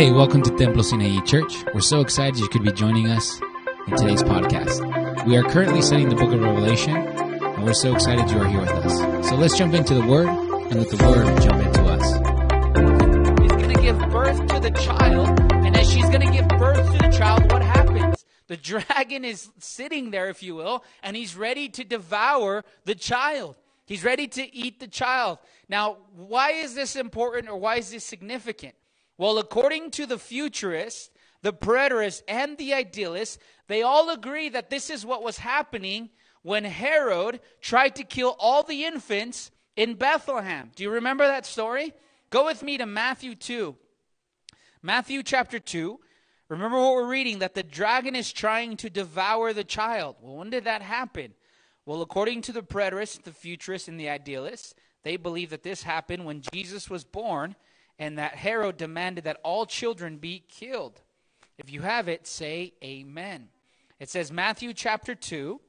Hey, welcome to Templo Sinaí Church. We're so excited you could be joining us in today's podcast. We are currently studying the book of Revelation, and we're so excited you are here with us. So let's jump into the Word and let the Word jump into us. is going to give birth to the child, and as she's going to give birth to the child, what happens? The dragon is sitting there, if you will, and he's ready to devour the child. He's ready to eat the child. Now, why is this important or why is this significant? Well, according to the futurists, the preterists, and the idealists, they all agree that this is what was happening when Herod tried to kill all the infants in Bethlehem. Do you remember that story? Go with me to Matthew 2. Matthew chapter 2. Remember what we're reading that the dragon is trying to devour the child. Well, when did that happen? Well, according to the preterists, the futurists, and the idealists, they believe that this happened when Jesus was born and that Herod demanded that all children be killed. If you have it, say amen. It says Matthew chapter 2.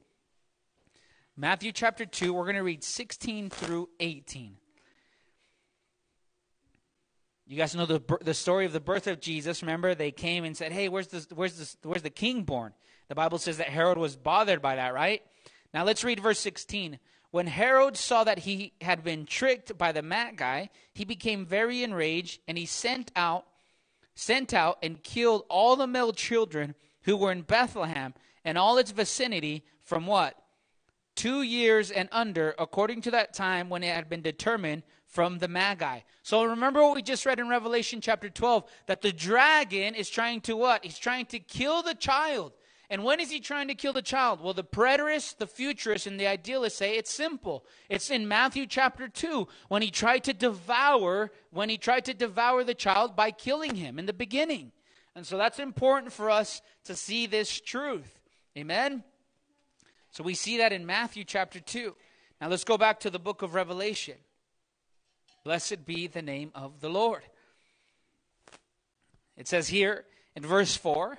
Matthew chapter 2, we're going to read 16 through 18. You guys know the, the story of the birth of Jesus. Remember, they came and said, Hey, where's, this, where's, this, where's the king born? The Bible says that Herod was bothered by that, right? Now let's read verse 16. When Herod saw that he had been tricked by the Magi, he became very enraged, and he sent out sent out and killed all the male children who were in Bethlehem and all its vicinity from what? Two years and under, according to that time when it had been determined from the Magi. So remember what we just read in Revelation chapter 12 that the dragon is trying to what? He's trying to kill the child. And when is he trying to kill the child? Well, the preterists, the futurists, and the idealists say it's simple. It's in Matthew chapter 2 when he tried to devour, when he tried to devour the child by killing him in the beginning. And so that's important for us to see this truth. Amen? So we see that in Matthew chapter 2. Now let's go back to the book of Revelation. Blessed be the name of the Lord. It says here in verse 4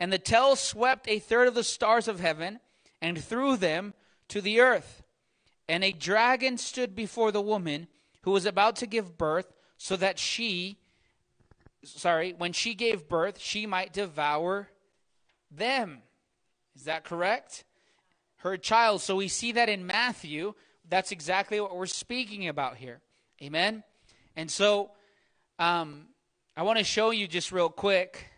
and the tail swept a third of the stars of heaven and threw them to the earth. And a dragon stood before the woman who was about to give birth, so that she, sorry, when she gave birth, she might devour them. Is that correct? Her child. So we see that in Matthew. That's exactly what we're speaking about here. Amen? And so um, I want to show you just real quick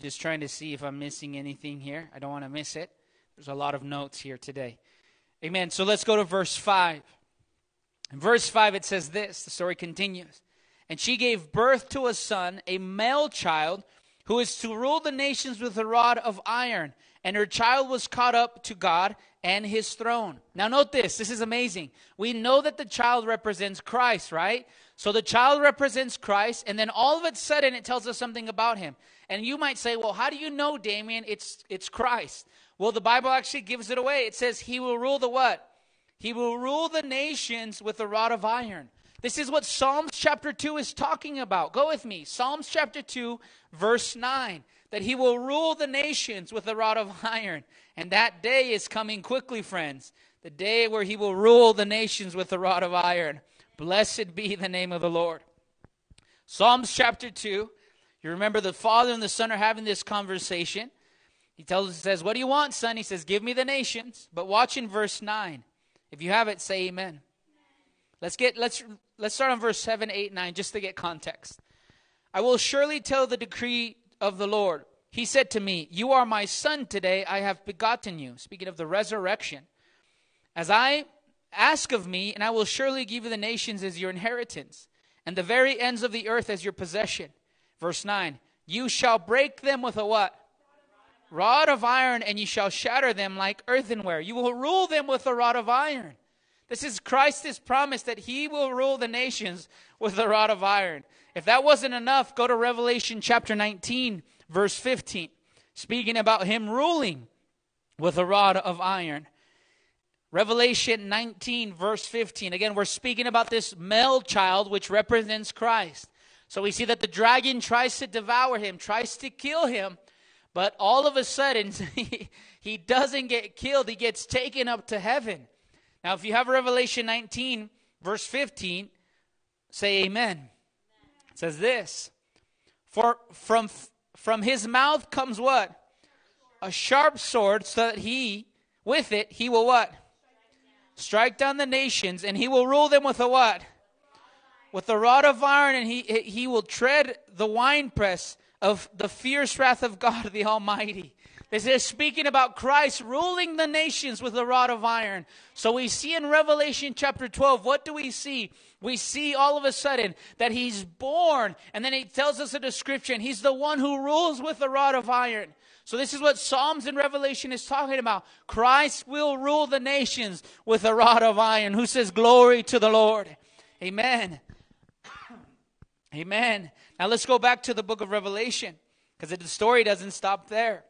just trying to see if I'm missing anything here. I don't want to miss it. There's a lot of notes here today. Amen. So let's go to verse 5. In verse 5, it says this the story continues. And she gave birth to a son, a male child, who is to rule the nations with a rod of iron. And her child was caught up to God and his throne. Now, note this. This is amazing. We know that the child represents Christ, right? So the child represents Christ, and then all of a sudden it tells us something about him. And you might say, well, how do you know, Damien, it's, it's Christ? Well, the Bible actually gives it away. It says he will rule the what? He will rule the nations with a rod of iron. This is what Psalms chapter 2 is talking about. Go with me. Psalms chapter 2, verse 9. That he will rule the nations with a rod of iron. And that day is coming quickly, friends. The day where he will rule the nations with a rod of iron. Blessed be the name of the Lord. Psalms chapter 2, you remember the father and the son are having this conversation. He tells says, What do you want, son? He says, Give me the nations. But watch in verse 9. If you have it, say amen. Let's get let's let's start on verse 7, 8, 9, just to get context. I will surely tell the decree of the Lord. He said to me, You are my son today, I have begotten you. Speaking of the resurrection. As I ask of me, and I will surely give you the nations as your inheritance, and the very ends of the earth as your possession. Verse 9 You shall break them with a what? Rod of iron, and you shall shatter them like earthenware. You will rule them with a rod of iron. This is Christ's promise that he will rule the nations with a rod of iron. If that wasn't enough, go to Revelation chapter 19, verse 15, speaking about him ruling with a rod of iron. Revelation 19, verse 15. Again, we're speaking about this male child, which represents Christ. So we see that the dragon tries to devour him, tries to kill him, but all of a sudden, he, doesn't get killed. He gets taken up to heaven. Now, if you have Revelation 19, verse 15, say amen. amen. It says this For from, from his mouth comes what? A sharp sword, so that he, with it, he will what? Strike down the nations, and he will rule them with a what? With a rod of iron, and he, he will tread the winepress of the fierce wrath of God the Almighty. This is speaking about Christ ruling the nations with a rod of iron. So we see in Revelation chapter 12, what do we see? We see all of a sudden that he's born, and then he tells us a description. He's the one who rules with a rod of iron. So this is what Psalms and Revelation is talking about. Christ will rule the nations with a rod of iron. Who says glory to the Lord? Amen. Amen. Now let's go back to the book of Revelation because the story doesn't stop there.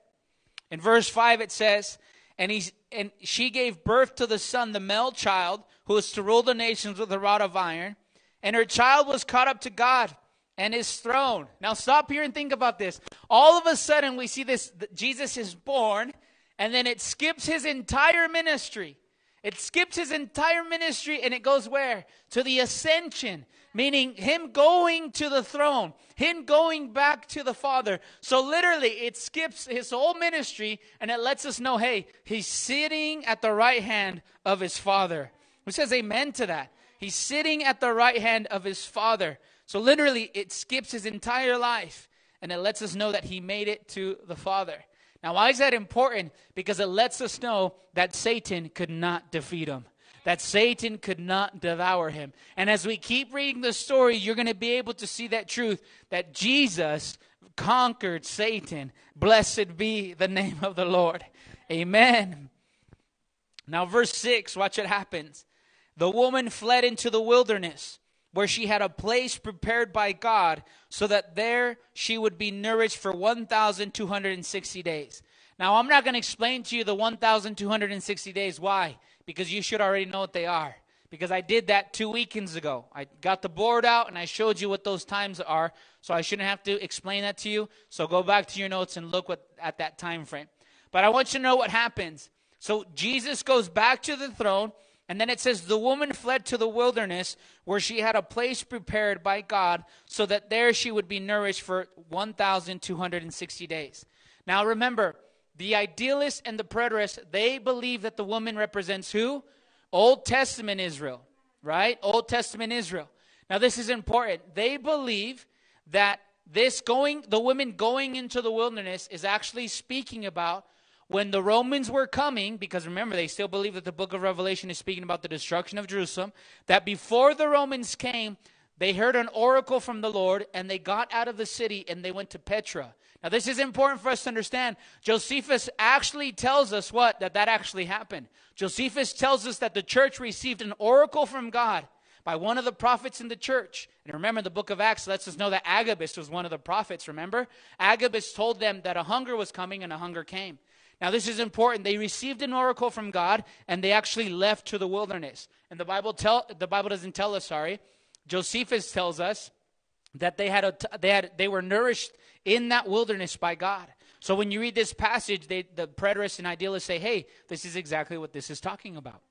In verse 5 it says, and, he's, and she gave birth to the son, the male child, who is to rule the nations with a rod of iron. And her child was caught up to God and his throne. Now stop here and think about this. All of a sudden we see this Jesus is born, and then it skips his entire ministry. It skips his entire ministry and it goes where? To the ascension meaning him going to the throne, him going back to the Father. So literally, it skips his whole ministry and it lets us know hey, he's sitting at the right hand of his Father. Who says amen to that? He's sitting at the right hand of his Father. So literally, it skips his entire life and it lets us know that he made it to the Father. Now, why is that important? Because it lets us know that Satan could not defeat him that Satan could not devour him. And as we keep reading the story, you're going to be able to see that truth that Jesus conquered Satan. Blessed be the name of the Lord. Amen. Now, verse 6, watch what happens. The woman fled into the wilderness where she had a place prepared by God so that there she would be nourished for 1,260 days. Now, I'm not going to explain to you the 1,260 days. Why? because you should already know what they are. Because I did that two weekends ago. I got the board out and I showed you what those times are. So I shouldn't have to explain that to you. So go back to your notes and look what, at that time frame. But I want you to know what happens. So Jesus goes back to the throne, and then it says, The woman fled to the wilderness where she had a place prepared by God so that there she would be nourished for 1,260 days. Now remember, the idealists and the preterists, they believe that the woman represents who? Old Testament Israel, right? Old Testament Israel. Now, this is important. They believe that this going, the women going into the wilderness is actually speaking about when the Romans were coming, because remember, they still believe that the book of Revelation is speaking about the destruction of Jerusalem, that before the Romans came, they heard an oracle from the Lord and they got out of the city and they went to Petra. Now, this is important for us to understand. Josephus actually tells us what? That that actually happened. Josephus tells us that the church received an oracle from God by one of the prophets in the church. And remember, the book of Acts lets us know that Agabus was one of the prophets, remember? Agabus told them that a hunger was coming and a hunger came. Now, this is important. They received an oracle from God and they actually left to the wilderness. And the Bible, tell, the Bible doesn't tell us, sorry, Josephus tells us that they had a, they had they were nourished in that wilderness by God. So when you read this passage, they, the preterists and idealists say, "Hey, this is exactly what this is talking about."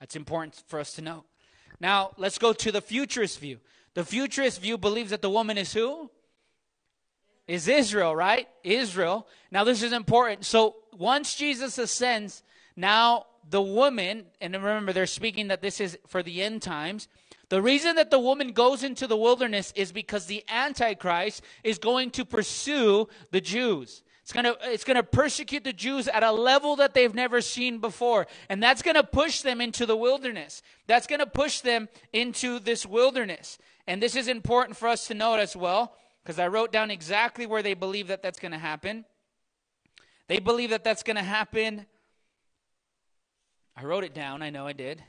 That's important for us to know. Now let's go to the futurist view. The futurist view believes that the woman is who? Is Israel, right? Israel. Now this is important. So once Jesus ascends, now the woman, and remember they're speaking that this is for the end times the reason that the woman goes into the wilderness is because the Antichrist is going to pursue the Jews. It's going to it's going to persecute the Jews at a level that they've never seen before. And that's going to push them into the wilderness. That's going to push them into this wilderness. And this is important for us to note as well because I wrote down exactly where they believe that that's going to happen. They believe that that's going to happen. I wrote it down, I know I did.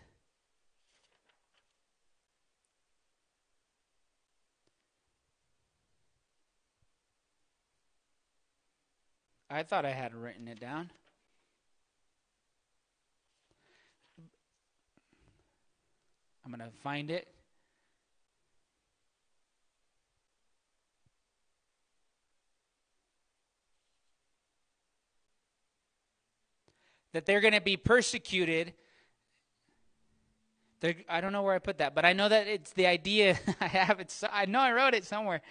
I thought I had written it down. I'm going to find it. That they're going to be persecuted. They're, I don't know where I put that, but I know that it's the idea. I have it. I know I wrote it somewhere.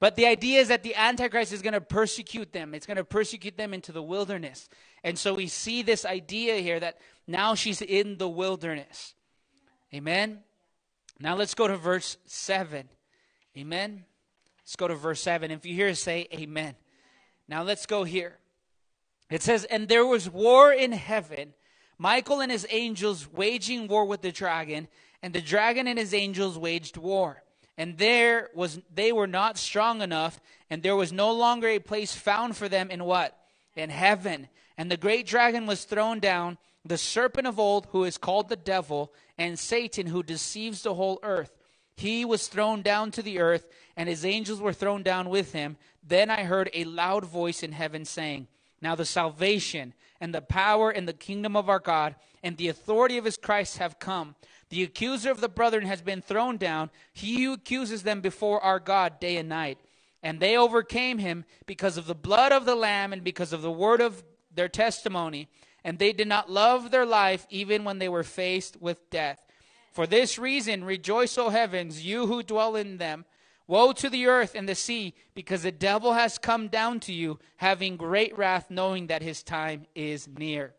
But the idea is that the Antichrist is going to persecute them. It's going to persecute them into the wilderness. And so we see this idea here that now she's in the wilderness. Amen. Now let's go to verse 7. Amen. Let's go to verse 7. If you hear say amen. Now let's go here. It says, And there was war in heaven, Michael and his angels waging war with the dragon, and the dragon and his angels waged war. And there was they were not strong enough, and there was no longer a place found for them in what? In heaven. And the great dragon was thrown down, the serpent of old, who is called the devil, and Satan, who deceives the whole earth. He was thrown down to the earth, and his angels were thrown down with him. Then I heard a loud voice in heaven saying, Now the salvation and the power and the kingdom of our God and the authority of his Christ have come. The accuser of the brethren has been thrown down, he who accuses them before our God day and night. And they overcame him because of the blood of the Lamb and because of the word of their testimony. And they did not love their life even when they were faced with death. For this reason, rejoice, O heavens, you who dwell in them. Woe to the earth and the sea, because the devil has come down to you, having great wrath, knowing that his time is near,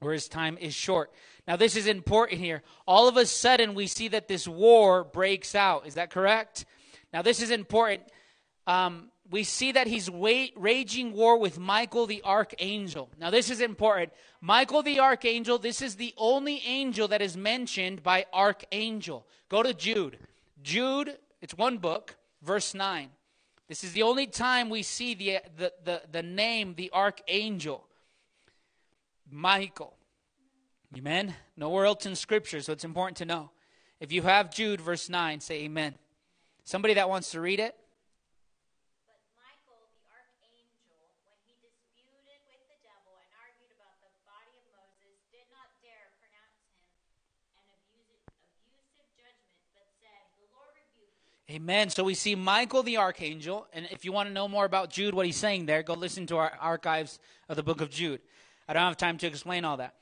or his time is short. Now, this is important here. All of a sudden, we see that this war breaks out. Is that correct? Now, this is important. Um, we see that he's raging war with Michael the archangel. Now, this is important. Michael the archangel, this is the only angel that is mentioned by archangel. Go to Jude. Jude, it's one book, verse 9. This is the only time we see the, the, the, the name, the archangel. Michael. Amen. Nowhere else in Scripture, so it's important to know. If you have Jude, verse 9, say amen. Somebody that wants to read it? Amen. So we see Michael the archangel, and if you want to know more about Jude, what he's saying there, go listen to our archives of the book of Jude. I don't have time to explain all that.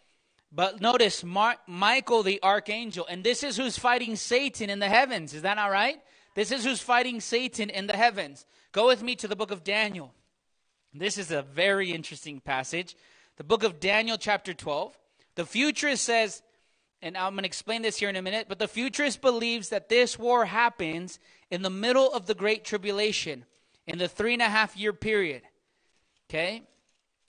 But notice Mar- Michael the archangel, and this is who's fighting Satan in the heavens. Is that not right? This is who's fighting Satan in the heavens. Go with me to the book of Daniel. This is a very interesting passage. The book of Daniel, chapter 12. The futurist says, and I'm going to explain this here in a minute, but the futurist believes that this war happens in the middle of the Great Tribulation, in the three and a half year period. Okay?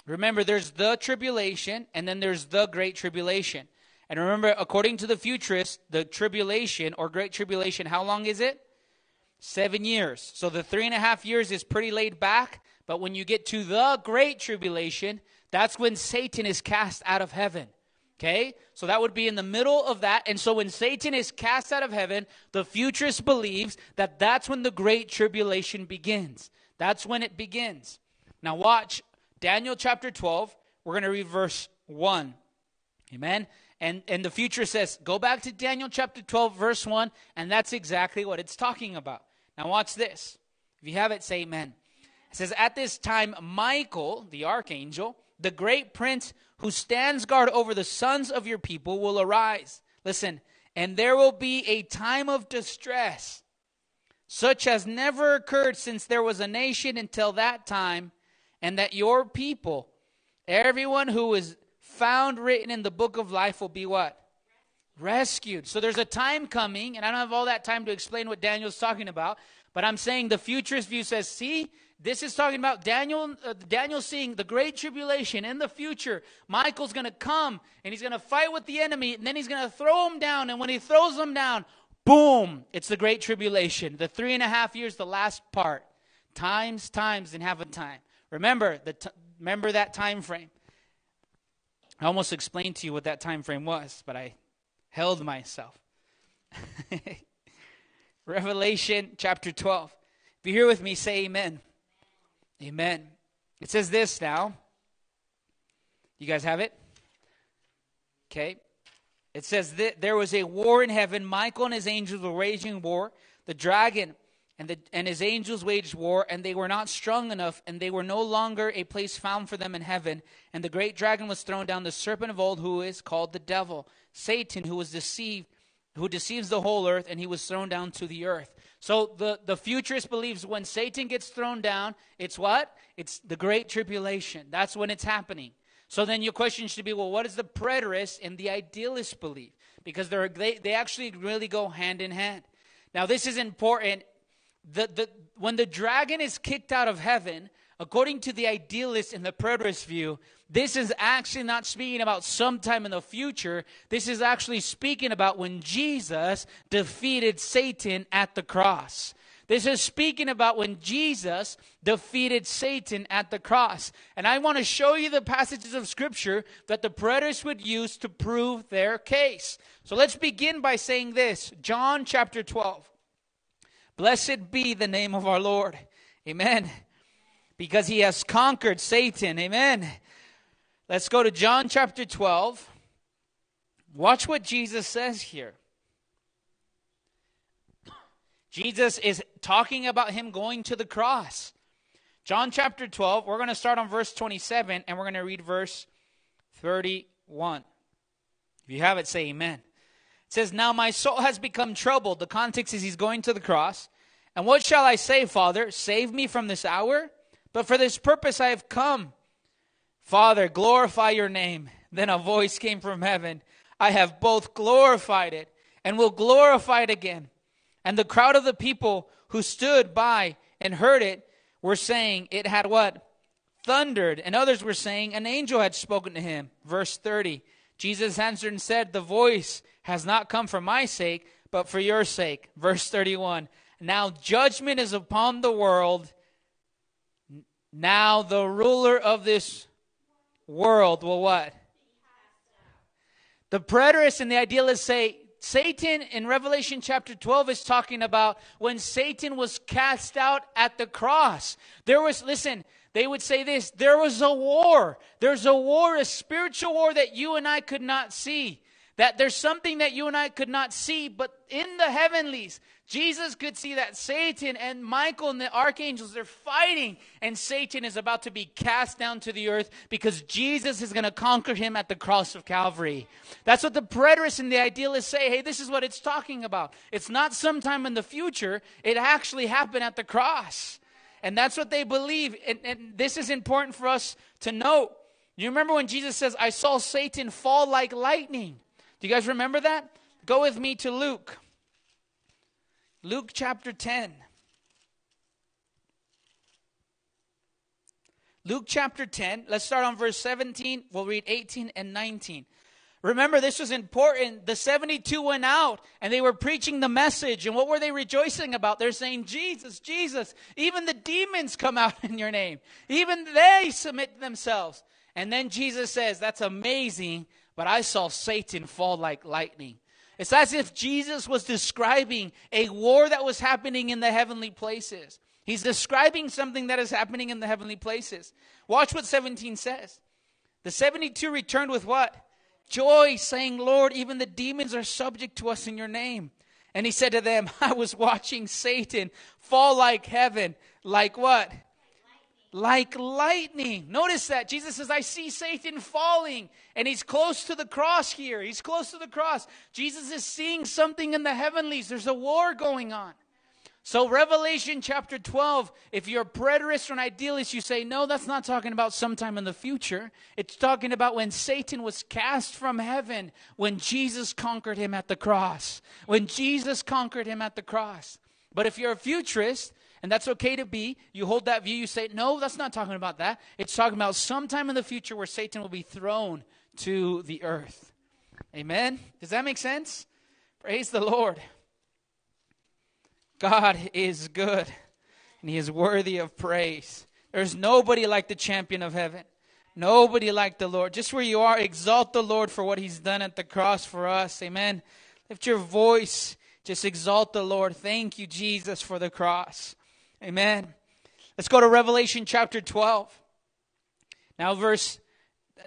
Remember, there's the tribulation, and then there's the great tribulation. And remember, according to the futurist, the tribulation or great tribulation, how long is it? Seven years. So the three and a half years is pretty laid back. But when you get to the great tribulation, that's when Satan is cast out of heaven. Okay? So that would be in the middle of that. And so when Satan is cast out of heaven, the futurist believes that that's when the great tribulation begins. That's when it begins. Now, watch Daniel chapter 12, we're going to read verse 1. Amen. And and the future says, go back to Daniel chapter 12, verse 1, and that's exactly what it's talking about. Now watch this. If you have it, say amen. It says, At this time, Michael, the archangel, the great prince who stands guard over the sons of your people, will arise. Listen, and there will be a time of distress, such as never occurred since there was a nation until that time and that your people, everyone who is found written in the book of life, will be what? Rescued. So there's a time coming, and I don't have all that time to explain what Daniel's talking about, but I'm saying the futurist view says, see, this is talking about Daniel, uh, Daniel seeing the great tribulation in the future. Michael's going to come and he's going to fight with the enemy, and then he's going to throw him down. And when he throws him down, boom, it's the great tribulation. The three and a half years, the last part. Times, times, and half a time. Remember the t- remember that time frame. I almost explained to you what that time frame was, but I held myself. Revelation chapter 12. If you're here with me, say amen. Amen. It says this now. You guys have it? Okay. It says that there was a war in heaven. Michael and his angels were waging war. The dragon and, the, and his angels waged war, and they were not strong enough, and they were no longer a place found for them in heaven. And the great dragon was thrown down, the serpent of old, who is called the devil, Satan, who was deceived who deceives the whole earth, and he was thrown down to the earth. So the, the futurist believes when Satan gets thrown down, it's what? It's the great tribulation. That's when it's happening. So then your question should be, well, what does the preterist and the idealist believe? Because they're, they, they actually really go hand in hand. Now, this is important. The, the, when the dragon is kicked out of heaven, according to the idealist and the preterist view, this is actually not speaking about sometime in the future. This is actually speaking about when Jesus defeated Satan at the cross. This is speaking about when Jesus defeated Satan at the cross. And I want to show you the passages of Scripture that the preterists would use to prove their case. So let's begin by saying this John chapter 12. Blessed be the name of our Lord. Amen. Because he has conquered Satan. Amen. Let's go to John chapter 12. Watch what Jesus says here. Jesus is talking about him going to the cross. John chapter 12, we're going to start on verse 27 and we're going to read verse 31. If you have it, say amen. It says, Now my soul has become troubled. The context is he's going to the cross. And what shall I say, Father? Save me from this hour? But for this purpose I have come. Father, glorify your name. Then a voice came from heaven. I have both glorified it and will glorify it again. And the crowd of the people who stood by and heard it were saying, It had what? Thundered. And others were saying, An angel had spoken to him. Verse 30. Jesus answered and said, The voice has not come for my sake, but for your sake. Verse 31. Now judgment is upon the world. Now the ruler of this world will what? The preterists and the idealists say Satan in Revelation chapter 12 is talking about when Satan was cast out at the cross. There was, listen, they would say this there was a war. There's a war, a spiritual war that you and I could not see. That there's something that you and I could not see, but in the heavenlies, Jesus could see that Satan and Michael and the archangels, they're fighting, and Satan is about to be cast down to the earth because Jesus is going to conquer him at the cross of Calvary. That's what the preterists and the idealists say. Hey, this is what it's talking about. It's not sometime in the future, it actually happened at the cross. And that's what they believe. And, and this is important for us to note. You remember when Jesus says, I saw Satan fall like lightning? Do you guys remember that? Go with me to Luke. Luke chapter 10. Luke chapter 10. Let's start on verse 17. We'll read 18 and 19. Remember, this was important. The 72 went out and they were preaching the message. And what were they rejoicing about? They're saying, Jesus, Jesus. Even the demons come out in your name. Even they submit themselves. And then Jesus says, That's amazing but I saw Satan fall like lightning. It's as if Jesus was describing a war that was happening in the heavenly places. He's describing something that is happening in the heavenly places. Watch what 17 says. The 72 returned with what? Joy, saying, Lord, even the demons are subject to us in your name. And he said to them, I was watching Satan fall like heaven, like what? Like lightning. Notice that. Jesus says, I see Satan falling. And he's close to the cross here. He's close to the cross. Jesus is seeing something in the heavenlies. There's a war going on. So, Revelation chapter 12, if you're a preterist or an idealist, you say, no, that's not talking about sometime in the future. It's talking about when Satan was cast from heaven, when Jesus conquered him at the cross. When Jesus conquered him at the cross. But if you're a futurist, and that's okay to be. You hold that view, you say, no, that's not talking about that. It's talking about sometime in the future where Satan will be thrown to the earth. Amen? Does that make sense? Praise the Lord. God is good, and He is worthy of praise. There's nobody like the champion of heaven. Nobody like the Lord. Just where you are, exalt the Lord for what He's done at the cross for us. Amen. Lift your voice. Just exalt the Lord. Thank you, Jesus, for the cross. Amen. Let's go to Revelation chapter 12. Now, verse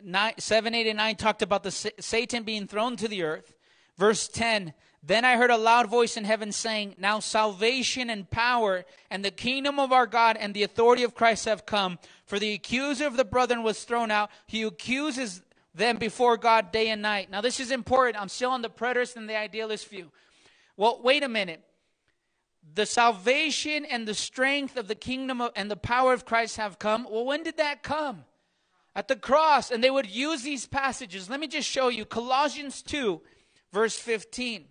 9, 7, 8, and 9 talked about the Satan being thrown to the earth. Verse 10 Then I heard a loud voice in heaven saying, Now salvation and power and the kingdom of our God and the authority of Christ have come. For the accuser of the brethren was thrown out. He accuses them before God day and night. Now, this is important. I'm still on the preterist and the idealist view. Well, wait a minute. The salvation and the strength of the kingdom of, and the power of Christ have come. Well, when did that come? At the cross. And they would use these passages. Let me just show you Colossians 2, verse 15.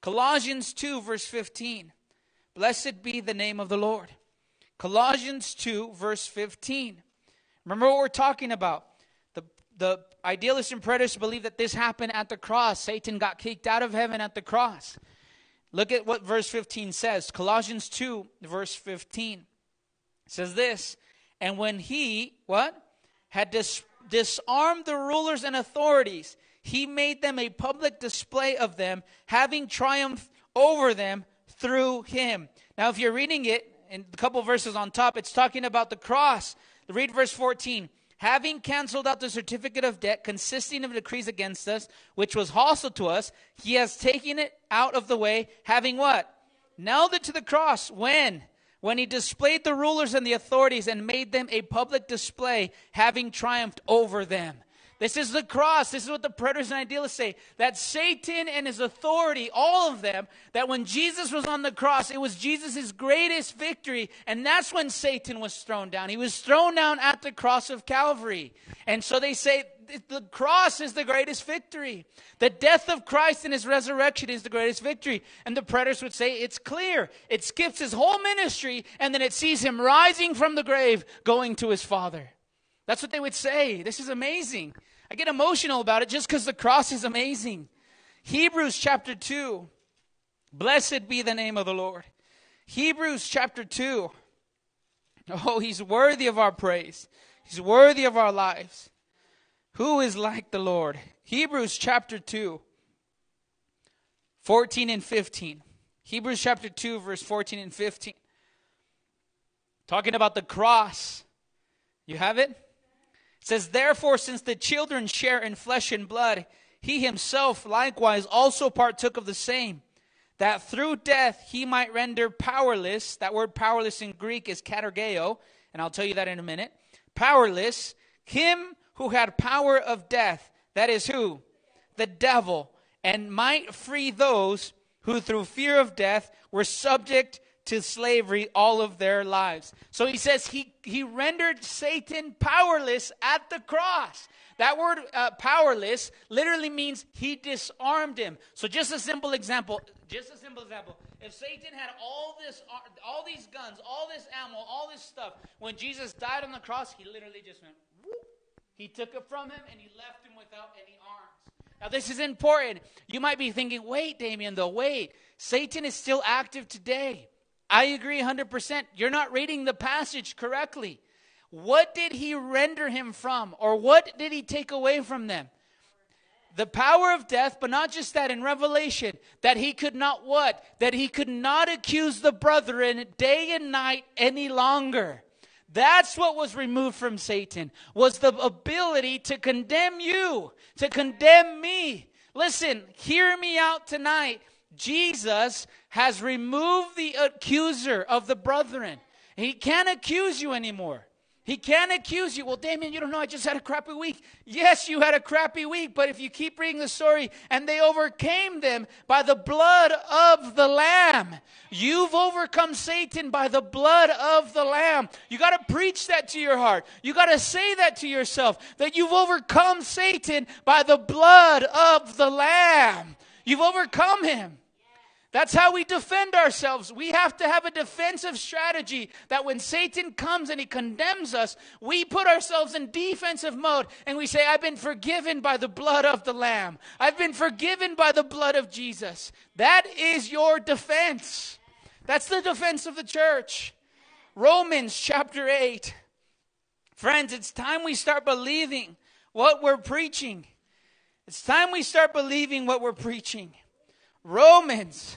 Colossians 2, verse 15. Blessed be the name of the Lord. Colossians 2, verse 15. Remember what we're talking about. The, the idealists and preterists believe that this happened at the cross. Satan got kicked out of heaven at the cross. Look at what verse 15 says. Colossians 2, verse 15. Says this, and when he, what? Had dis- disarmed the rulers and authorities, he made them a public display of them, having triumphed over them through him. Now, if you're reading it, in a couple verses on top, it's talking about the cross. Read verse 14. Having canceled out the certificate of debt consisting of decrees against us, which was hostile to us, he has taken it out of the way, having what? Nailed it to the cross. When? When he displayed the rulers and the authorities and made them a public display, having triumphed over them. This is the cross. This is what the preterists and idealists say. That Satan and his authority, all of them, that when Jesus was on the cross, it was Jesus' greatest victory. And that's when Satan was thrown down. He was thrown down at the cross of Calvary. And so they say the cross is the greatest victory. The death of Christ and his resurrection is the greatest victory. And the preterists would say it's clear. It skips his whole ministry and then it sees him rising from the grave going to his Father. That's what they would say. This is amazing. I get emotional about it just because the cross is amazing. Hebrews chapter 2. Blessed be the name of the Lord. Hebrews chapter 2. Oh, he's worthy of our praise. He's worthy of our lives. Who is like the Lord? Hebrews chapter 2, 14 and 15. Hebrews chapter 2, verse 14 and 15. Talking about the cross. You have it? Says, Therefore, since the children share in flesh and blood, he himself likewise also partook of the same, that through death he might render powerless. That word powerless in Greek is katargeo, and I'll tell you that in a minute. Powerless, him who had power of death. That is who? The devil, and might free those who through fear of death were subject to slavery all of their lives. So he says he, he rendered Satan powerless at the cross. That word uh, powerless literally means he disarmed him. So just a simple example, just a simple example. If Satan had all this all these guns, all this ammo, all this stuff, when Jesus died on the cross, he literally just went whoop. He took it from him and he left him without any arms. Now this is important. You might be thinking, "Wait, Damien, though, wait. Satan is still active today." I agree 100%. You're not reading the passage correctly. What did he render him from? Or what did he take away from them? The power of death, but not just that in Revelation, that he could not what? That he could not accuse the brethren day and night any longer. That's what was removed from Satan, was the ability to condemn you, to condemn me. Listen, hear me out tonight. Jesus has removed the accuser of the brethren. He can't accuse you anymore. He can't accuse you. Well, Damien, you don't know. I just had a crappy week. Yes, you had a crappy week, but if you keep reading the story, and they overcame them by the blood of the Lamb. You've overcome Satan by the blood of the Lamb. You got to preach that to your heart. You got to say that to yourself that you've overcome Satan by the blood of the Lamb. You've overcome him. That's how we defend ourselves. We have to have a defensive strategy that when Satan comes and he condemns us, we put ourselves in defensive mode and we say, I've been forgiven by the blood of the Lamb. I've been forgiven by the blood of Jesus. That is your defense. That's the defense of the church. Romans chapter 8. Friends, it's time we start believing what we're preaching. It's time we start believing what we're preaching. Romans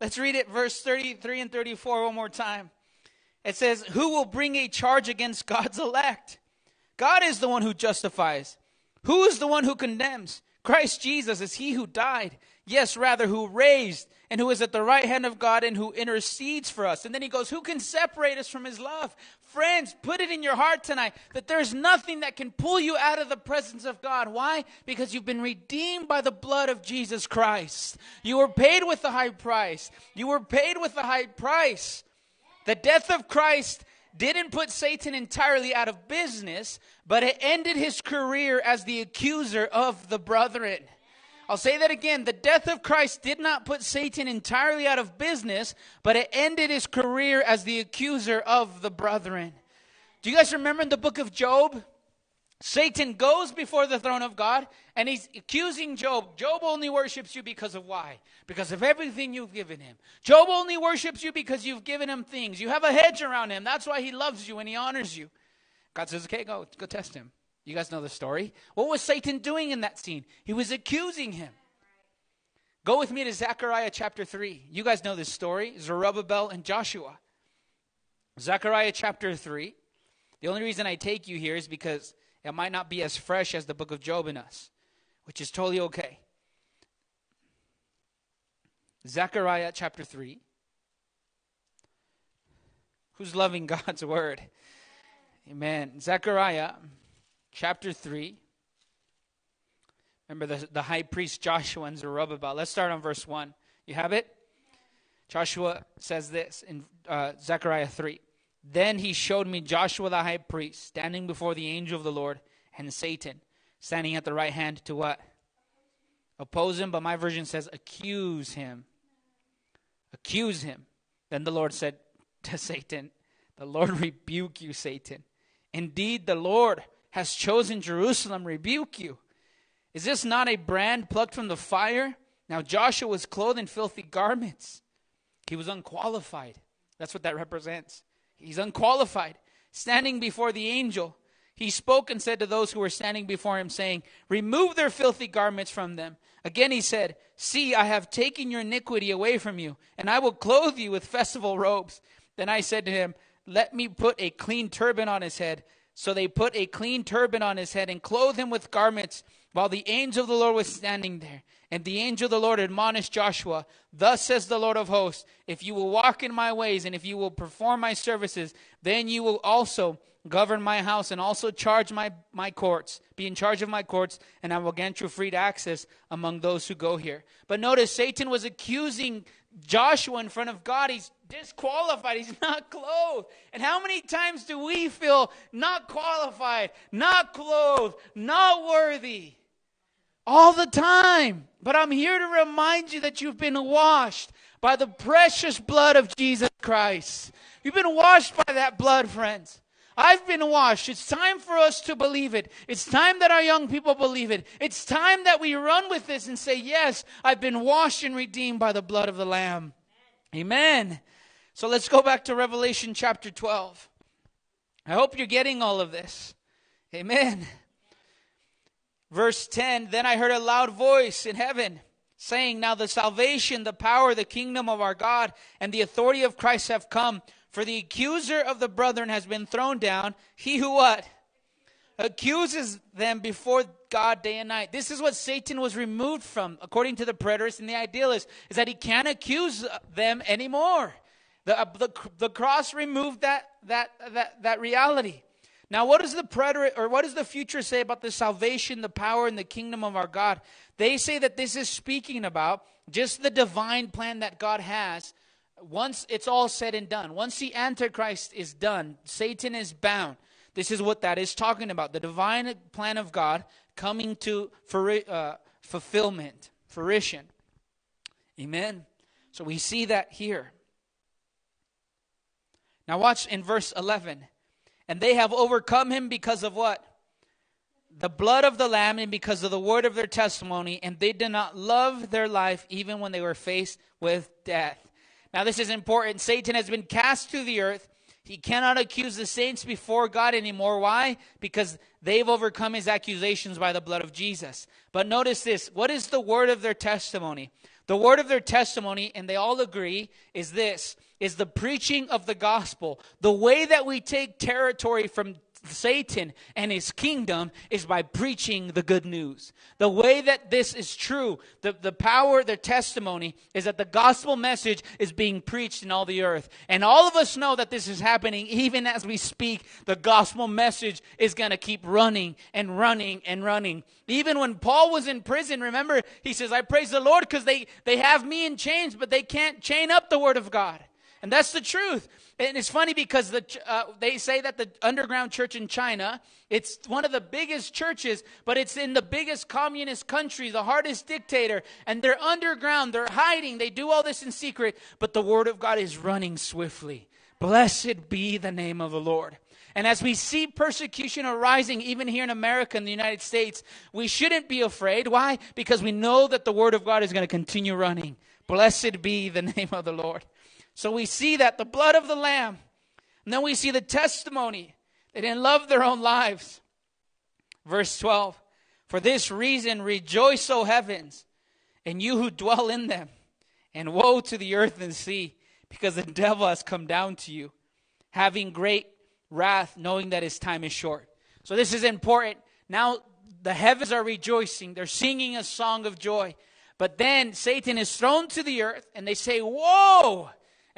Let's read it, verse 33 and 34, one more time. It says, Who will bring a charge against God's elect? God is the one who justifies. Who is the one who condemns? Christ Jesus is he who died, yes, rather, who raised, and who is at the right hand of God and who intercedes for us. And then he goes, Who can separate us from his love? Friends, put it in your heart tonight that there's nothing that can pull you out of the presence of God. Why? Because you've been redeemed by the blood of Jesus Christ. You were paid with a high price. You were paid with a high price. The death of Christ didn't put Satan entirely out of business, but it ended his career as the accuser of the brethren. I'll say that again. The death of Christ did not put Satan entirely out of business, but it ended his career as the accuser of the brethren. Do you guys remember in the book of Job? Satan goes before the throne of God and he's accusing Job. Job only worships you because of why? Because of everything you've given him. Job only worships you because you've given him things. You have a hedge around him. That's why he loves you and he honors you. God says, okay, go, go test him. You guys know the story. What was Satan doing in that scene? He was accusing him. Go with me to Zechariah chapter 3. You guys know this story Zerubbabel and Joshua. Zechariah chapter 3. The only reason I take you here is because it might not be as fresh as the book of Job in us, which is totally okay. Zechariah chapter 3. Who's loving God's word? Amen. Zechariah chapter 3. Remember the, the high priest Joshua and Zerubbabel. Let's start on verse 1. You have it? Joshua says this in uh, Zechariah 3. Then he showed me Joshua the high priest standing before the angel of the Lord and Satan standing at the right hand to what? Oppose him, but my version says accuse him. Accuse him. Then the Lord said to Satan, The Lord rebuke you, Satan. Indeed, the Lord has chosen Jerusalem, rebuke you. Is this not a brand plucked from the fire? Now Joshua was clothed in filthy garments. He was unqualified. That's what that represents. He's unqualified. Standing before the angel, he spoke and said to those who were standing before him, saying, Remove their filthy garments from them. Again he said, See, I have taken your iniquity away from you, and I will clothe you with festival robes. Then I said to him, Let me put a clean turban on his head. So they put a clean turban on his head and clothed him with garments while the angel of the Lord was standing there. And the angel of the Lord admonished Joshua, Thus says the Lord of hosts, if you will walk in my ways and if you will perform my services, then you will also govern my house and also charge my, my courts, be in charge of my courts, and I will grant you free access among those who go here. But notice Satan was accusing Joshua in front of God. He's disqualified. He's not clothed. And how many times do we feel not qualified, not clothed, not worthy? All the time. But I'm here to remind you that you've been washed by the precious blood of Jesus Christ. You've been washed by that blood, friends. I've been washed. It's time for us to believe it. It's time that our young people believe it. It's time that we run with this and say, Yes, I've been washed and redeemed by the blood of the Lamb. Amen. So let's go back to Revelation chapter 12. I hope you're getting all of this. Amen. Verse 10 Then I heard a loud voice in heaven saying, Now the salvation, the power, the kingdom of our God, and the authority of Christ have come. For the accuser of the brethren has been thrown down. He who what? Accuses them before God day and night. This is what Satan was removed from, according to the preterists and the idealists, is that he can't accuse them anymore. The, uh, the, the cross removed that, that, that, that reality. Now, what does the preterist, or what does the future say about the salvation, the power, and the kingdom of our God? They say that this is speaking about just the divine plan that God has once it's all said and done, once the Antichrist is done, Satan is bound. This is what that is talking about the divine plan of God coming to for, uh, fulfillment, fruition. Amen. So we see that here. Now, watch in verse 11. And they have overcome him because of what? The blood of the Lamb and because of the word of their testimony, and they did not love their life even when they were faced with death. Now, this is important. Satan has been cast to the earth. He cannot accuse the saints before God anymore. Why? Because they've overcome his accusations by the blood of Jesus. But notice this what is the word of their testimony? The word of their testimony, and they all agree, is this is the preaching of the gospel. The way that we take territory from Satan and his kingdom is by preaching the good news. The way that this is true, the, the power, their testimony, is that the gospel message is being preached in all the earth. And all of us know that this is happening even as we speak. The gospel message is going to keep running and running and running. Even when Paul was in prison, remember, he says, I praise the Lord because they, they have me in chains, but they can't chain up the word of God. And that's the truth. And it's funny because the, uh, they say that the underground church in China, it's one of the biggest churches, but it's in the biggest communist country, the hardest dictator. And they're underground, they're hiding, they do all this in secret, but the word of God is running swiftly. Blessed be the name of the Lord. And as we see persecution arising, even here in America and the United States, we shouldn't be afraid. Why? Because we know that the word of God is going to continue running. Blessed be the name of the Lord. So we see that the blood of the Lamb, and then we see the testimony. They didn't love their own lives. Verse 12 For this reason, rejoice, O heavens, and you who dwell in them, and woe to the earth and sea, because the devil has come down to you, having great wrath, knowing that his time is short. So this is important. Now the heavens are rejoicing, they're singing a song of joy. But then Satan is thrown to the earth, and they say, Whoa!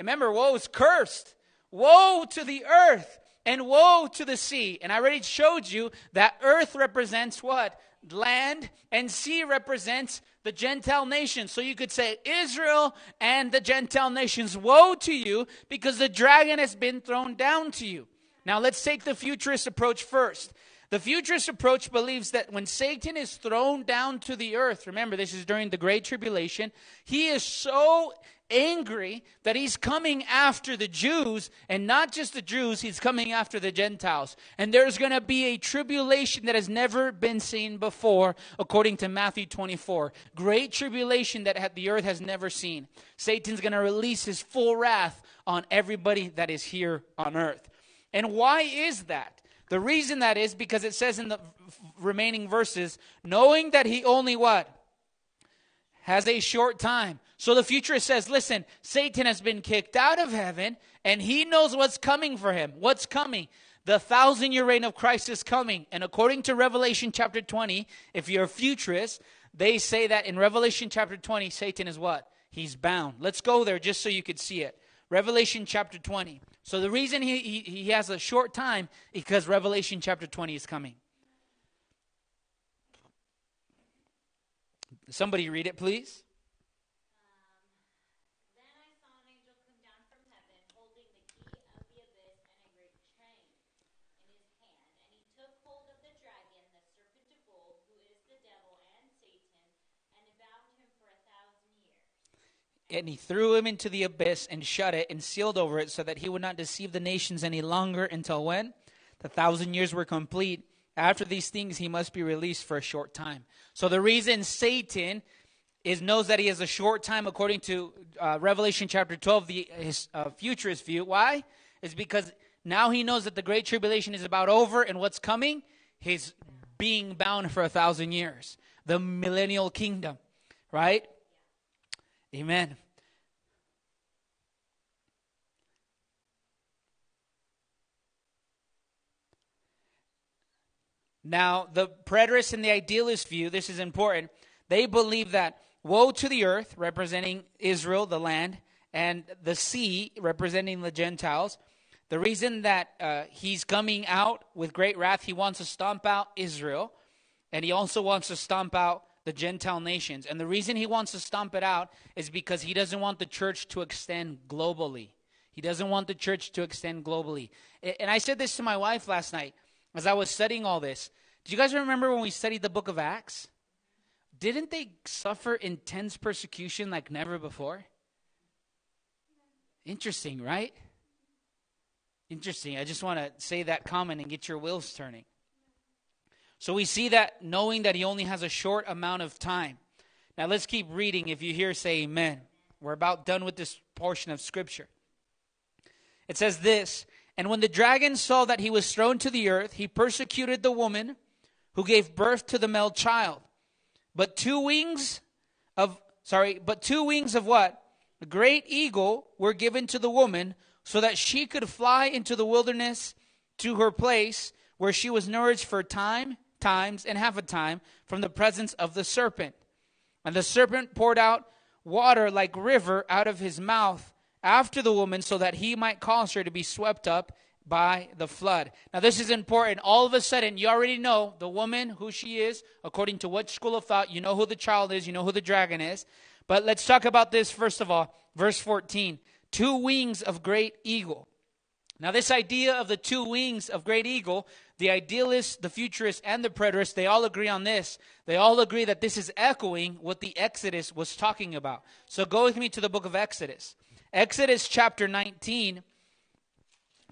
Remember, woe is cursed. Woe to the earth and woe to the sea. And I already showed you that earth represents what? Land and sea represents the Gentile nations. So you could say Israel and the Gentile nations. Woe to you because the dragon has been thrown down to you. Now let's take the futurist approach first. The futurist approach believes that when Satan is thrown down to the earth, remember this is during the Great Tribulation, he is so angry that he's coming after the Jews, and not just the Jews, he's coming after the Gentiles. And there's going to be a tribulation that has never been seen before, according to Matthew 24. Great tribulation that the earth has never seen. Satan's going to release his full wrath on everybody that is here on earth. And why is that? The reason that is because it says in the remaining verses, knowing that he only what? Has a short time. So the futurist says, listen, Satan has been kicked out of heaven and he knows what's coming for him. What's coming? The thousand year reign of Christ is coming. And according to Revelation chapter 20, if you're a futurist, they say that in Revelation chapter 20, Satan is what? He's bound. Let's go there just so you could see it. Revelation chapter 20. So the reason he, he, he has a short time because Revelation chapter 20 is coming. Somebody read it, please. and he threw him into the abyss and shut it and sealed over it so that he would not deceive the nations any longer until when? The thousand years were complete. After these things, he must be released for a short time. So the reason Satan is knows that he has a short time, according to uh, Revelation chapter 12, the his uh, futurist view. Why? Is because now he knows that the great tribulation is about over, and what's coming? His being bound for a thousand years, the millennial kingdom, right? Amen. Now, the preterist and the idealist view, this is important, they believe that woe to the earth, representing Israel, the land, and the sea, representing the Gentiles. The reason that uh, he's coming out with great wrath, he wants to stomp out Israel, and he also wants to stomp out the Gentile nations. And the reason he wants to stomp it out is because he doesn't want the church to extend globally. He doesn't want the church to extend globally. And I said this to my wife last night as I was studying all this. Do you guys remember when we studied the book of Acts? Didn't they suffer intense persecution like never before? Interesting, right? Interesting. I just want to say that comment and get your wheels turning. So we see that knowing that he only has a short amount of time. Now let's keep reading. If you hear, say amen. We're about done with this portion of scripture. It says this And when the dragon saw that he was thrown to the earth, he persecuted the woman who gave birth to the male child. But two wings of sorry, but two wings of what? A great eagle were given to the woman so that she could fly into the wilderness to her place where she was nourished for time, times, and half a time from the presence of the serpent. And the serpent poured out water like river out of his mouth after the woman so that he might cause her to be swept up by the flood. Now, this is important. All of a sudden, you already know the woman, who she is, according to what school of thought. You know who the child is, you know who the dragon is. But let's talk about this first of all. Verse 14 two wings of great eagle. Now, this idea of the two wings of great eagle, the idealists, the futurists, and the preterists, they all agree on this. They all agree that this is echoing what the Exodus was talking about. So go with me to the book of Exodus. Exodus chapter 19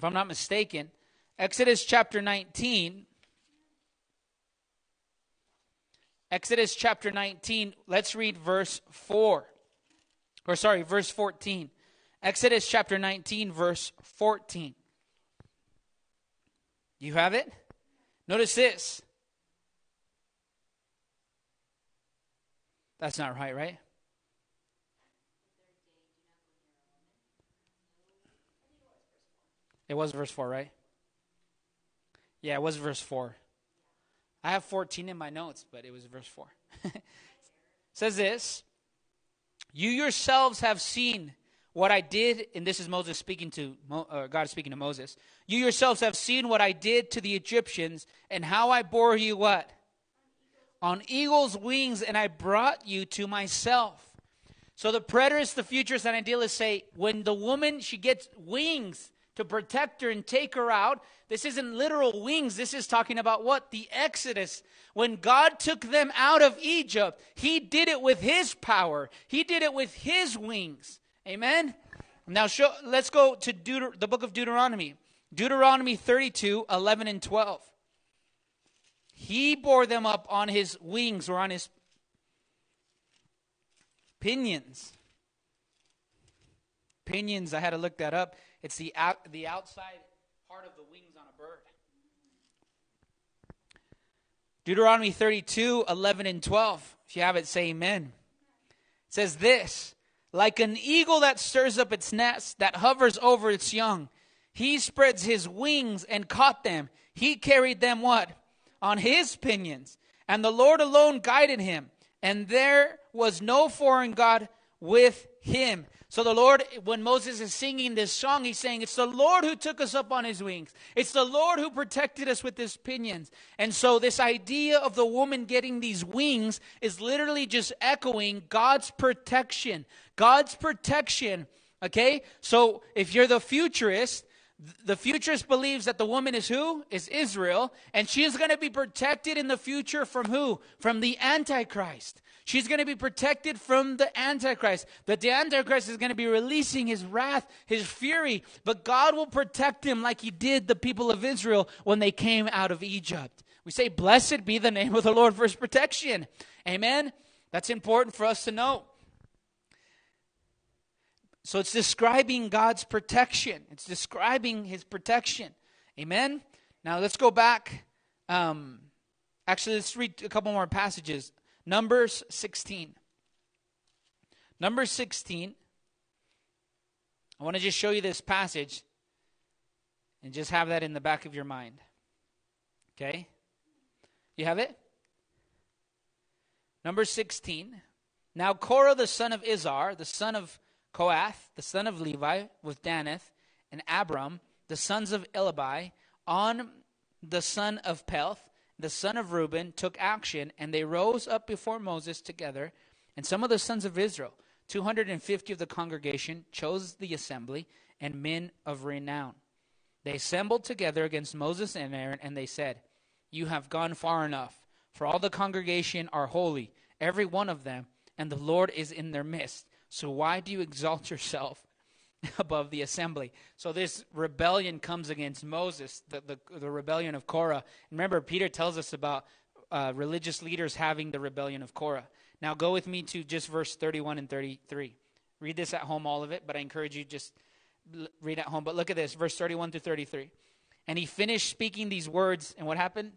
if I'm not mistaken. Exodus chapter 19. Exodus chapter 19, let's read verse 4. Or sorry, verse 14. Exodus chapter 19, verse 14. You have it? Notice this. That's not right, right? It was verse 4, right? Yeah, it was verse 4. I have 14 in my notes, but it was verse 4. says this You yourselves have seen what I did, and this is Moses speaking to, uh, God speaking to Moses. You yourselves have seen what I did to the Egyptians, and how I bore you what? On eagle's wings, and I brought you to myself. So the preterists, the futurists, and idealists say when the woman, she gets wings, to protect her and take her out. This isn't literal wings. This is talking about what? The Exodus. When God took them out of Egypt, He did it with His power, He did it with His wings. Amen? Now, show, let's go to the book of Deuteronomy. Deuteronomy 32 11 and 12. He bore them up on his wings or on his pinions. Pinions, I had to look that up. It's the, out, the outside part of the wings on a bird. Deuteronomy 32, 11 and 12. If you have it, say amen. It says this Like an eagle that stirs up its nest, that hovers over its young, he spreads his wings and caught them. He carried them what? On his pinions. And the Lord alone guided him. And there was no foreign God with him. So the Lord, when Moses is singing this song, he's saying, It's the Lord who took us up on his wings. It's the Lord who protected us with his pinions. And so this idea of the woman getting these wings is literally just echoing God's protection. God's protection. Okay? So if you're the futurist, the futurist believes that the woman is who? Is Israel. And she is going to be protected in the future from who? From the Antichrist. She's going to be protected from the Antichrist. That the Antichrist is going to be releasing his wrath, his fury, but God will protect him like he did the people of Israel when they came out of Egypt. We say, Blessed be the name of the Lord for his protection. Amen? That's important for us to know. So it's describing God's protection, it's describing his protection. Amen? Now let's go back. Um, actually, let's read a couple more passages. Numbers 16. Numbers 16. I want to just show you this passage and just have that in the back of your mind. Okay? You have it? Number 16. Now Korah the son of Izhar, the son of Kohath, the son of Levi, with Danath, and Abram, the sons of Elibai, on the son of Peleth, the son of Reuben, took action, and they rose up before Moses together. And some of the sons of Israel, 250 of the congregation, chose the assembly and men of renown. They assembled together against Moses and Aaron, and they said, You have gone far enough, for all the congregation are holy, every one of them, and the Lord is in their midst. So why do you exalt yourself above the assembly. So this rebellion comes against Moses, the, the, the rebellion of Korah. Remember, Peter tells us about uh, religious leaders having the rebellion of Korah. Now go with me to just verse 31 and 33. Read this at home, all of it, but I encourage you just read at home. But look at this, verse 31 to 33. And he finished speaking these words, and what happened?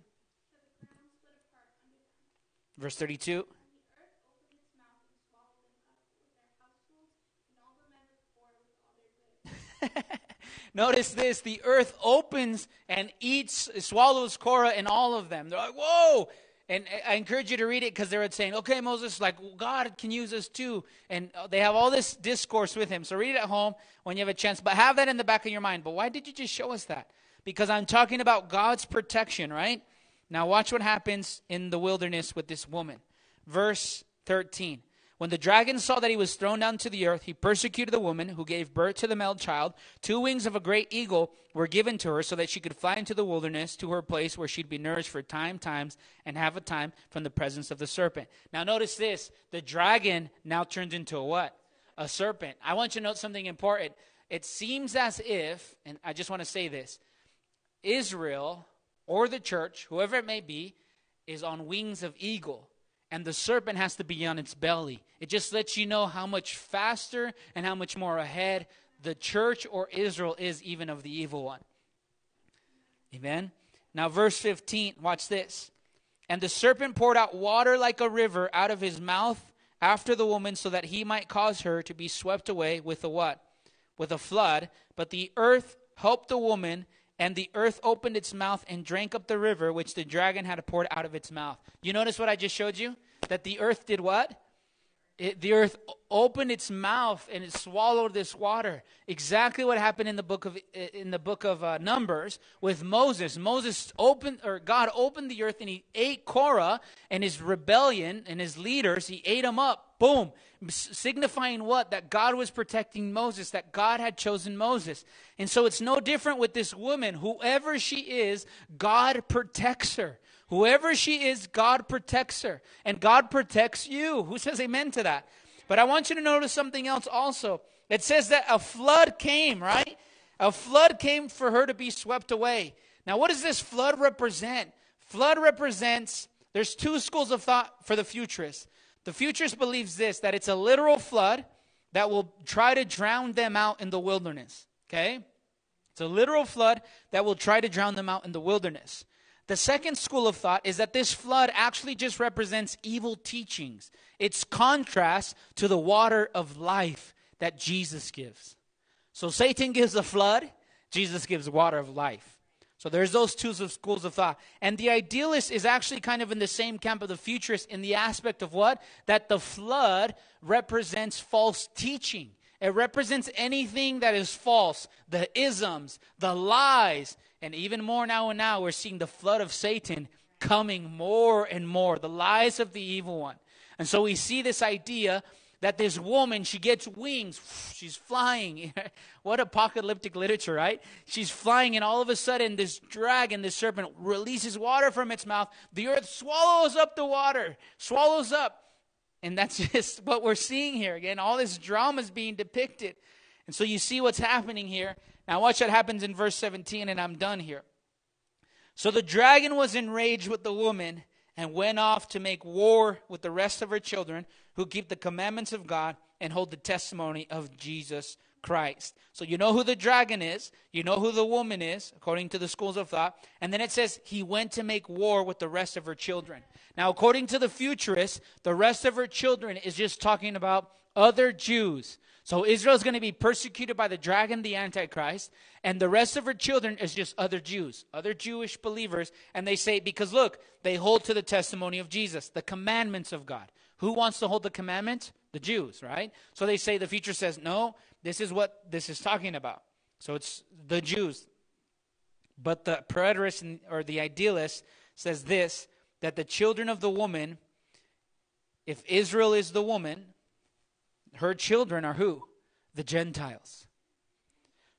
Verse 32. Notice this the earth opens and eats, swallows Korah and all of them. They're like, whoa! And I encourage you to read it because they're saying, okay, Moses, like, God can use us too. And uh, they have all this discourse with him. So read it at home when you have a chance. But have that in the back of your mind. But why did you just show us that? Because I'm talking about God's protection, right? Now, watch what happens in the wilderness with this woman. Verse 13. When the dragon saw that he was thrown down to the earth, he persecuted the woman who gave birth to the male child. Two wings of a great eagle were given to her so that she could fly into the wilderness to her place where she'd be nourished for time, times, and half a time from the presence of the serpent. Now, notice this the dragon now turns into a what? A serpent. I want you to note something important. It seems as if, and I just want to say this Israel or the church, whoever it may be, is on wings of eagle and the serpent has to be on its belly. It just lets you know how much faster and how much more ahead the church or Israel is even of the evil one. Amen. Now, verse 15, watch this. And the serpent poured out water like a river out of his mouth after the woman so that he might cause her to be swept away with a what? With a flood. But the earth helped the woman and the earth opened its mouth and drank up the river which the dragon had poured out of its mouth. You notice what I just showed you? That the earth did what? It, the earth opened its mouth and it swallowed this water. Exactly what happened in the book of in the book of uh, Numbers with Moses. Moses opened or God opened the earth and he ate Korah and his rebellion and his leaders. He ate them up. Boom signifying what? That God was protecting Moses, that God had chosen Moses. And so it's no different with this woman. Whoever she is, God protects her. Whoever she is, God protects her. And God protects you. Who says amen to that? But I want you to notice something else also. It says that a flood came, right? A flood came for her to be swept away. Now, what does this flood represent? Flood represents, there's two schools of thought for the futurists. The futurist believes this that it's a literal flood that will try to drown them out in the wilderness. Okay? It's a literal flood that will try to drown them out in the wilderness. The second school of thought is that this flood actually just represents evil teachings. It's contrast to the water of life that Jesus gives. So Satan gives a flood, Jesus gives water of life. So there's those two schools of thought. And the idealist is actually kind of in the same camp of the futurist in the aspect of what? That the flood represents false teaching. It represents anything that is false, the isms, the lies, and even more now and now, we're seeing the flood of Satan coming more and more, the lies of the evil one. And so we see this idea that this woman, she gets wings. She's flying. what apocalyptic literature, right? She's flying, and all of a sudden, this dragon, this serpent, releases water from its mouth. The earth swallows up the water, swallows up. And that's just what we're seeing here. Again, all this drama is being depicted. And so you see what's happening here. Now, watch what happens in verse 17, and I'm done here. So the dragon was enraged with the woman and went off to make war with the rest of her children who keep the commandments of God and hold the testimony of Jesus Christ. So you know who the dragon is, you know who the woman is, according to the schools of thought. And then it says he went to make war with the rest of her children. Now, according to the futurists, the rest of her children is just talking about other Jews. So Israel is going to be persecuted by the dragon, the Antichrist, and the rest of her children is just other Jews, other Jewish believers. And they say, because look, they hold to the testimony of Jesus, the commandments of God. Who wants to hold the commandments? The Jews, right? So they say the future says, no, this is what this is talking about. So it's the Jews. But the preterist or the idealist says this that the children of the woman, if Israel is the woman, her children are who? The Gentiles.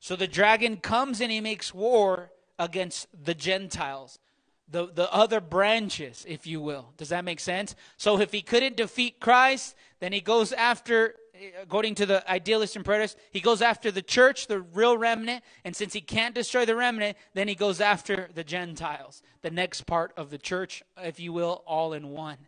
So the dragon comes and he makes war against the Gentiles the, the other branches, if you will. Does that make sense? So if he couldn't defeat Christ, then he goes after, according to the idealist and preterist, he goes after the church, the real remnant. And since he can't destroy the remnant, then he goes after the Gentiles, the next part of the church, if you will, all in one.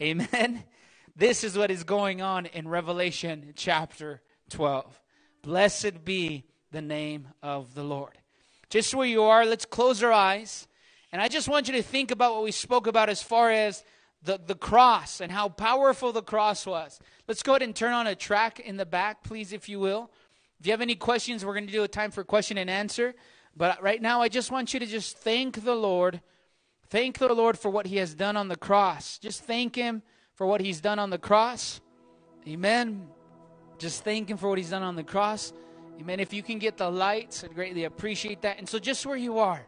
Amen? This is what is going on in Revelation chapter 12. Blessed be the name of the Lord. Just where you are, let's close our eyes. And I just want you to think about what we spoke about as far as the, the cross and how powerful the cross was. Let's go ahead and turn on a track in the back, please, if you will. If you have any questions, we're going to do a time for question and answer. But right now, I just want you to just thank the Lord. Thank the Lord for what He has done on the cross. Just thank Him for what He's done on the cross. Amen. Just thank Him for what He's done on the cross. Amen. If you can get the lights, I'd greatly appreciate that. And so, just where you are,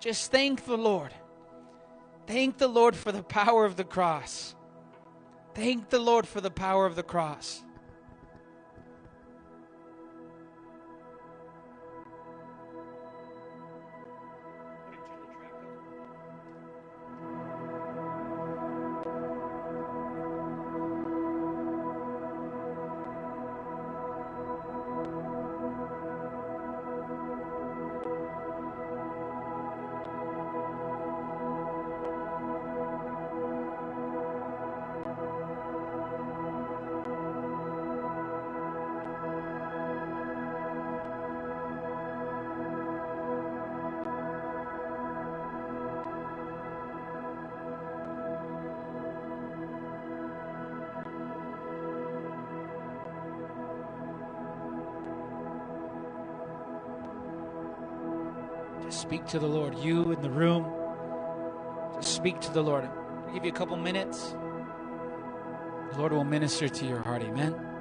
just thank the Lord. Thank the Lord for the power of the cross. Thank the Lord for the power of the cross. Speak to the Lord. You in the room, just speak to the Lord. I'll give you a couple minutes. The Lord will minister to your heart. Amen.